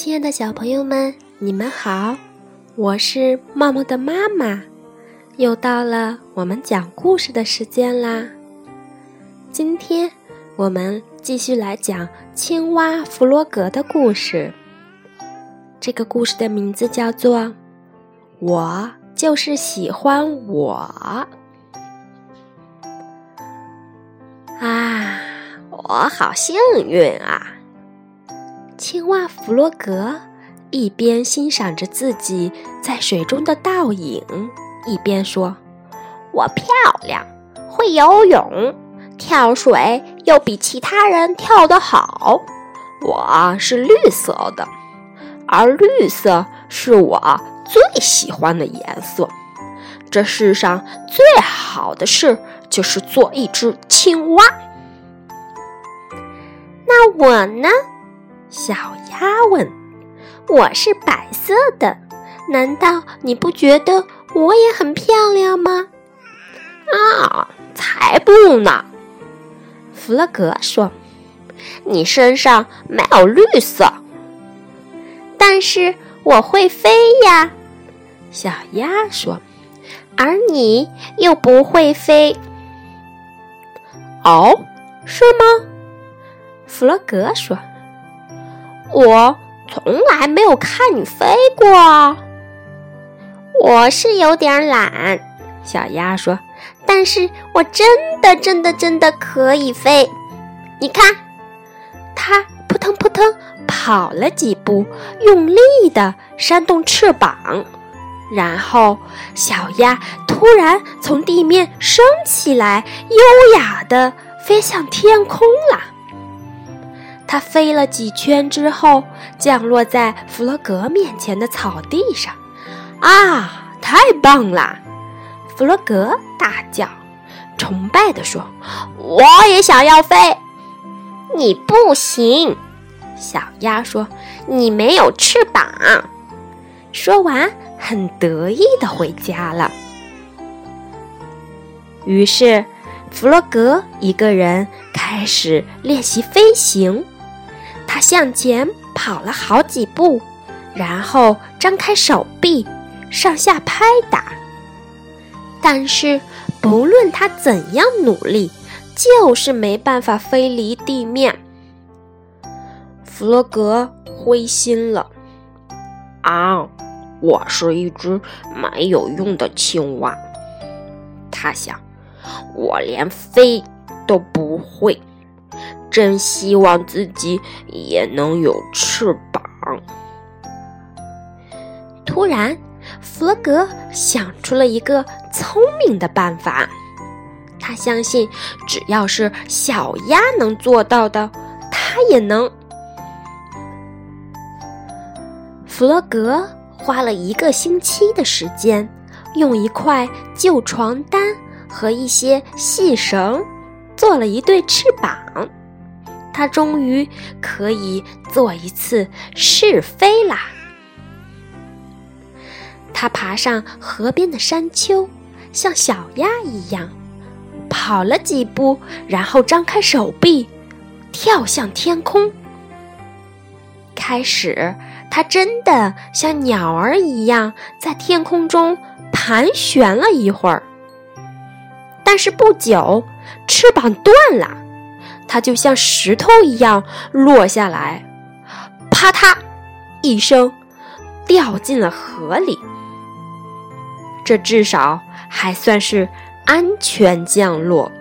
亲爱的小朋友们，你们好，我是茂茂的妈妈，又到了我们讲故事的时间啦。今天我们继续来讲青蛙弗洛格的故事。这个故事的名字叫做《我就是喜欢我》啊，我好幸运啊！青蛙弗洛格一边欣赏着自己在水中的倒影，一边说：“我漂亮，会游泳，跳水又比其他人跳得好。我是绿色的，而绿色是我最喜欢的颜色。这世上最好的事就是做一只青蛙。那我呢？”小鸭问：“我是白色的，难道你不觉得我也很漂亮吗？”啊，才不呢！弗洛格说：“你身上没有绿色，但是我会飞呀。”小鸭说：“而你又不会飞。”哦，是吗？弗洛格说。我从来没有看你飞过，我是有点懒。小鸭说：“但是我真的真的真的可以飞。你看，它扑腾扑腾跑了几步，用力的扇动翅膀，然后小鸭突然从地面升起来，优雅的飞向天空了。”它飞了几圈之后，降落在弗洛格面前的草地上。啊，太棒了！弗洛格大叫，崇拜地说：“我也想要飞。”你不行，小鸭说：“你没有翅膀。”说完，很得意的回家了。于是，弗洛格一个人开始练习飞行。向前跑了好几步，然后张开手臂，上下拍打。但是，不论他怎样努力，就是没办法飞离地面。弗洛格灰心了。啊，我是一只没有用的青蛙。他想，我连飞都不会。真希望自己也能有翅膀。突然，弗洛格想出了一个聪明的办法。他相信，只要是小鸭能做到的，他也能。弗洛格花了一个星期的时间，用一块旧床单和一些细绳，做了一对翅膀。他终于可以做一次试飞啦！他爬上河边的山丘，像小鸭一样跑了几步，然后张开手臂，跳向天空。开始，他真的像鸟儿一样在天空中盘旋了一会儿，但是不久，翅膀断了。它就像石头一样落下来，啪嗒一声，掉进了河里。这至少还算是安全降落。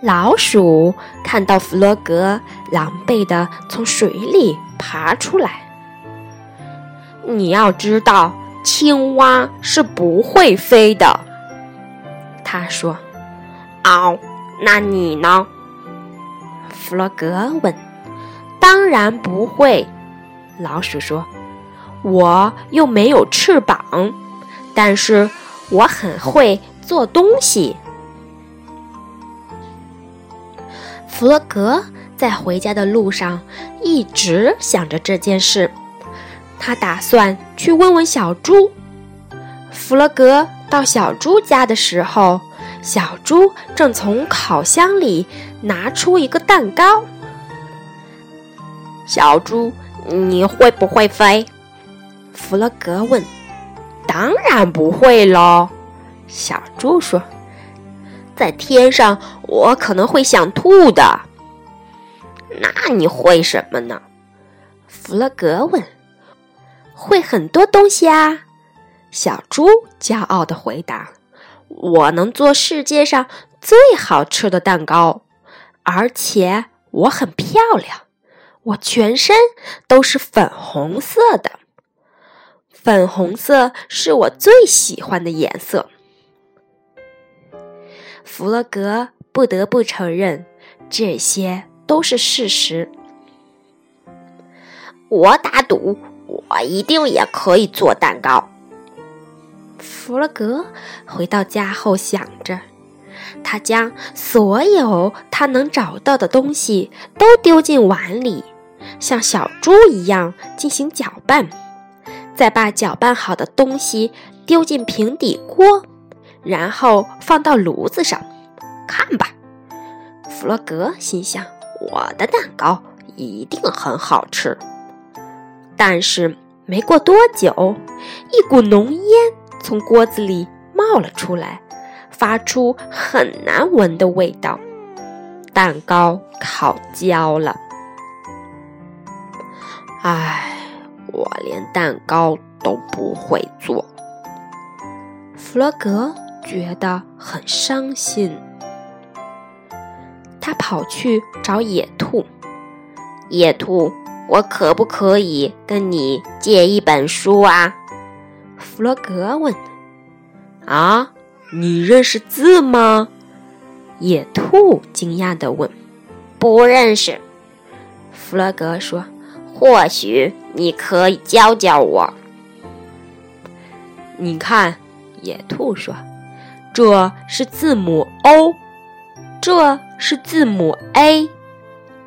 老鼠看到弗洛格狼狈的从水里爬出来，你要知道，青蛙是不会飞的。他说：“嗷。”那你呢？弗洛格问。“当然不会。”老鼠说，“我又没有翅膀，但是我很会做东西。”弗洛格在回家的路上一直想着这件事，他打算去问问小猪。弗洛格到小猪家的时候。小猪正从烤箱里拿出一个蛋糕。小猪，你会不会飞？弗洛格问。当然不会喽，小猪说。在天上，我可能会想吐的。那你会什么呢？弗洛格问。会很多东西啊，小猪骄傲地回答。我能做世界上最好吃的蛋糕，而且我很漂亮，我全身都是粉红色的。粉红色是我最喜欢的颜色。弗洛格不得不承认，这些都是事实。我打赌，我一定也可以做蛋糕。弗洛格回到家后想着，他将所有他能找到的东西都丢进碗里，像小猪一样进行搅拌。再把搅拌好的东西丢进平底锅，然后放到炉子上。看吧，弗洛格心想：“我的蛋糕一定很好吃。”但是没过多久，一股浓烟从锅子里冒了出来，发出很难闻的味道。蛋糕烤焦了。唉。我连蛋糕都不会做，弗洛格觉得很伤心。他跑去找野兔：“野兔，我可不可以跟你借一本书啊？”弗洛格问。“啊，你认识字吗？”野兔惊讶地问。“不认识。”弗洛格说。或许你可以教教我。你看，野兔说：“这是字母 O，这是字母 A，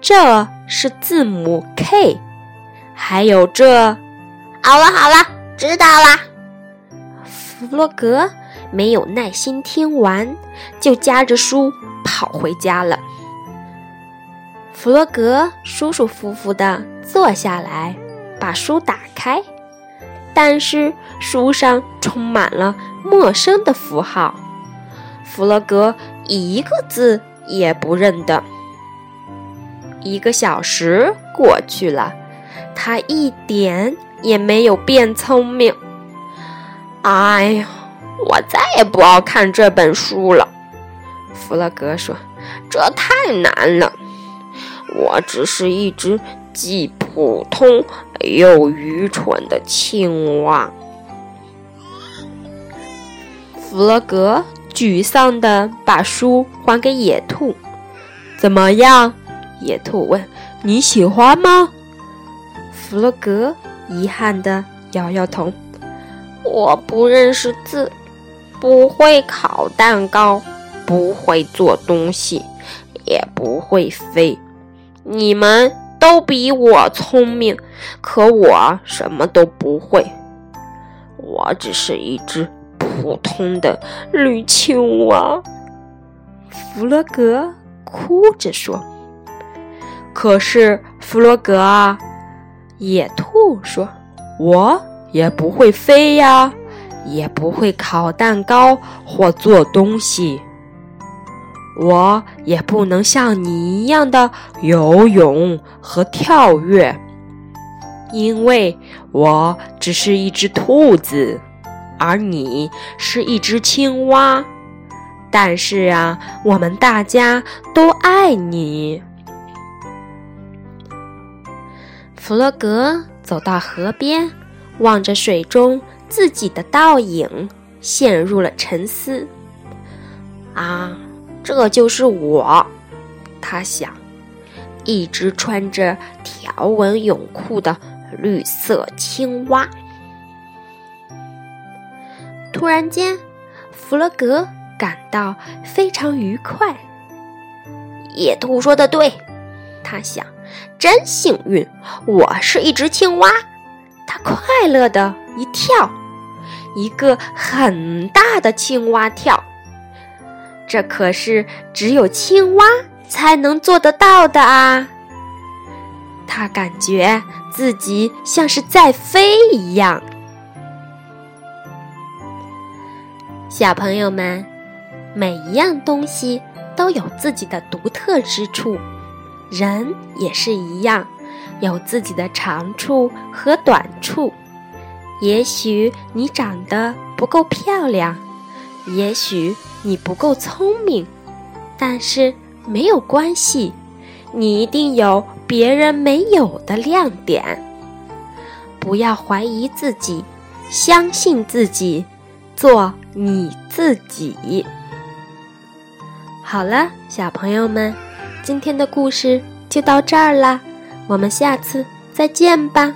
这是字母 K，还有这……好了好了，知道了。”弗洛格没有耐心听完，就夹着书跑回家了。弗洛格舒舒服服地坐下来，把书打开，但是书上充满了陌生的符号，弗洛格一个字也不认得。一个小时过去了，他一点也没有变聪明。哎呀，我再也不要看这本书了，弗洛格说：“这太难了。”我只是一只既普通又愚蠢的青蛙。弗洛格沮丧地把书还给野兔。怎么样？野兔问。你喜欢吗？弗洛格遗憾地摇摇头。我不认识字，不会烤蛋糕，不会做东西，也不会飞。你们都比我聪明，可我什么都不会。我只是一只普通的绿青蛙。弗洛格哭着说：“可是，弗洛格啊，野兔说，我也不会飞呀，也不会烤蛋糕或做东西。”我也不能像你一样的游泳和跳跃，因为我只是一只兔子，而你是一只青蛙。但是啊，我们大家都爱你。弗洛格走到河边，望着水中自己的倒影，陷入了沉思。啊！这就是我，他想，一只穿着条纹泳裤的绿色青蛙。突然间，弗洛格感到非常愉快。野兔说的对，他想，真幸运，我是一只青蛙。他快乐的一跳，一个很大的青蛙跳。这可是只有青蛙才能做得到的啊！他感觉自己像是在飞一样。小朋友们，每一样东西都有自己的独特之处，人也是一样，有自己的长处和短处。也许你长得不够漂亮，也许你不够聪明，但是没有关系，你一定有别人没有的亮点。不要怀疑自己，相信自己，做你自己。好了，小朋友们，今天的故事就到这儿啦，我们下次再见吧。